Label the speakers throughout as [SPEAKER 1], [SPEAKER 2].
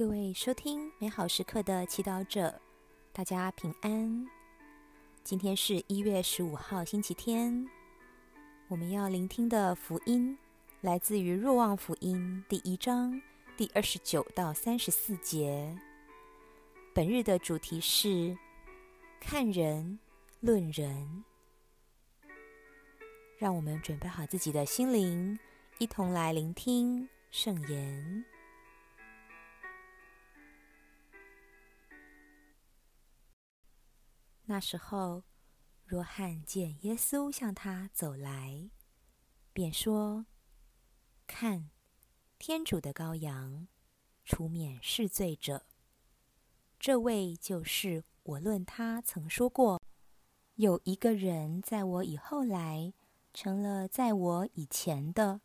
[SPEAKER 1] 各位收听美好时刻的祈祷者，大家平安。今天是一月十五号，星期天。我们要聆听的福音来自于《若望福音》第一章第二十九到三十四节。本日的主题是看人论人。让我们准备好自己的心灵，一同来聆听圣言。那时候，若翰见耶稣向他走来，便说：“看，天主的羔羊，出免世罪者。这位就是我论他曾说过，有一个人在我以后来。”成了在我以前的，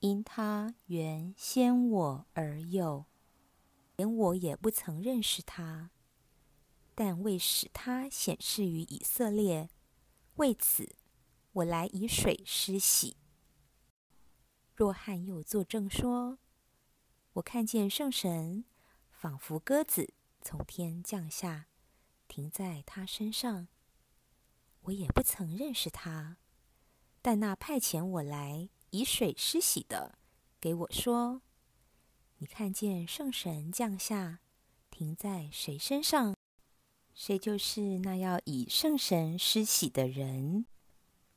[SPEAKER 1] 因他原先我而有，连我也不曾认识他，但为使他显示于以色列，为此我来以水施洗。若翰又作证说：“我看见圣神仿佛鸽子从天降下，停在他身上，我也不曾认识他。”但那派遣我来以水施洗的，给我说：“你看见圣神降下，停在谁身上，谁就是那要以圣神施洗的人。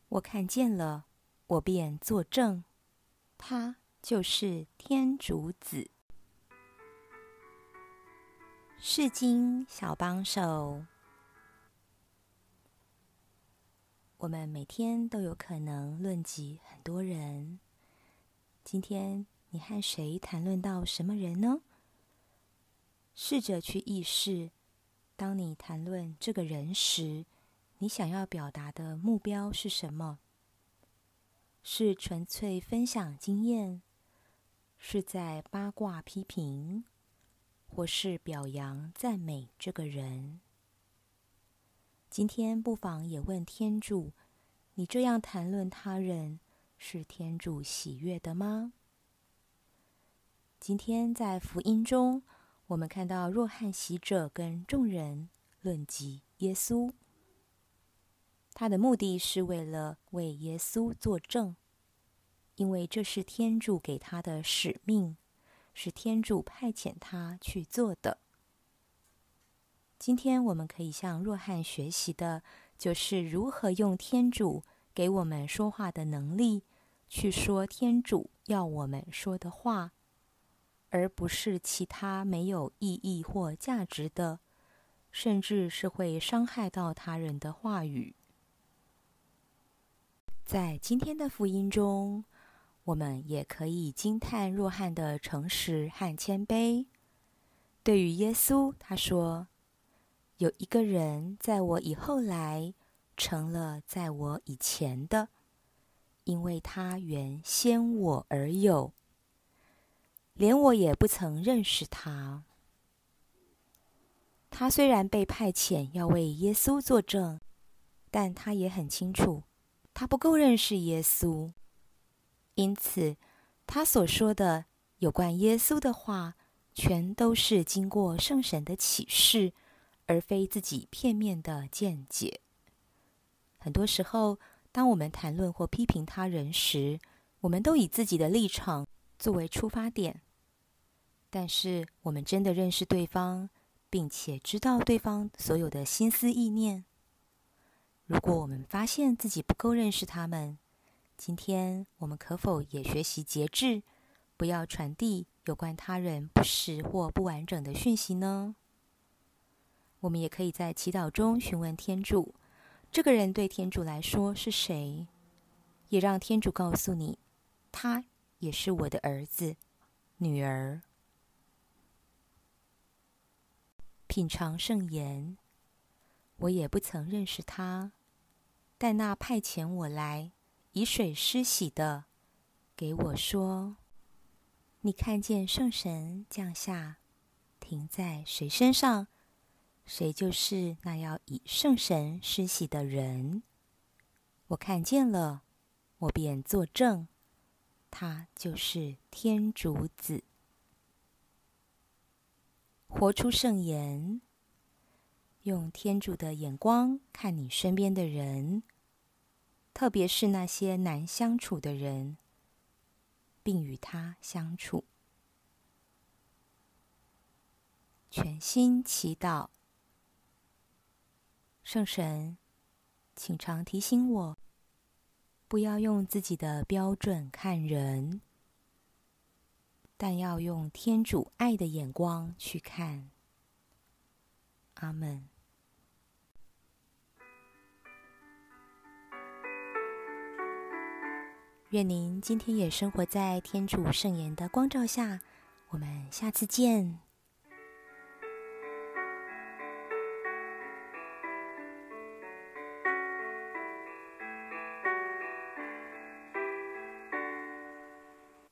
[SPEAKER 1] 我看见了，我便作证，他就是天主子。”世经小帮手。我们每天都有可能论及很多人。今天你和谁谈论到什么人呢？试着去意识，当你谈论这个人时，你想要表达的目标是什么？是纯粹分享经验，是在八卦批评，或是表扬赞美这个人？今天不妨也问天主：你这样谈论他人，是天主喜悦的吗？今天在福音中，我们看到若翰喜者跟众人论及耶稣，他的目的是为了为耶稣作证，因为这是天主给他的使命，是天主派遣他去做的。今天我们可以向若翰学习的，就是如何用天主给我们说话的能力，去说天主要我们说的话，而不是其他没有意义或价值的，甚至是会伤害到他人的话语。在今天的福音中，我们也可以惊叹若翰的诚实和谦卑。对于耶稣，他说。有一个人在我以后来，成了在我以前的，因为他原先我而有，连我也不曾认识他。他虽然被派遣要为耶稣作证，但他也很清楚，他不够认识耶稣，因此他所说的有关耶稣的话，全都是经过圣神的启示。而非自己片面的见解。很多时候，当我们谈论或批评他人时，我们都以自己的立场作为出发点。但是，我们真的认识对方，并且知道对方所有的心思意念。如果我们发现自己不够认识他们，今天我们可否也学习节制，不要传递有关他人不实或不完整的讯息呢？我们也可以在祈祷中询问天主，这个人对天主来说是谁，也让天主告诉你，他也是我的儿子、女儿。品尝圣言，我也不曾认识他，但那派遣我来以水施洗的，给我说：“你看见圣神降下，停在谁身上？”谁就是那要以圣神施洗的人？我看见了，我便作证，他就是天主子。活出圣言，用天主的眼光看你身边的人，特别是那些难相处的人，并与他相处。全心祈祷，圣神，请常提醒我，不要用自己的标准看人。但要用天主爱的眼光去看。阿门。愿您今天也生活在天主圣言的光照下。我们下次见。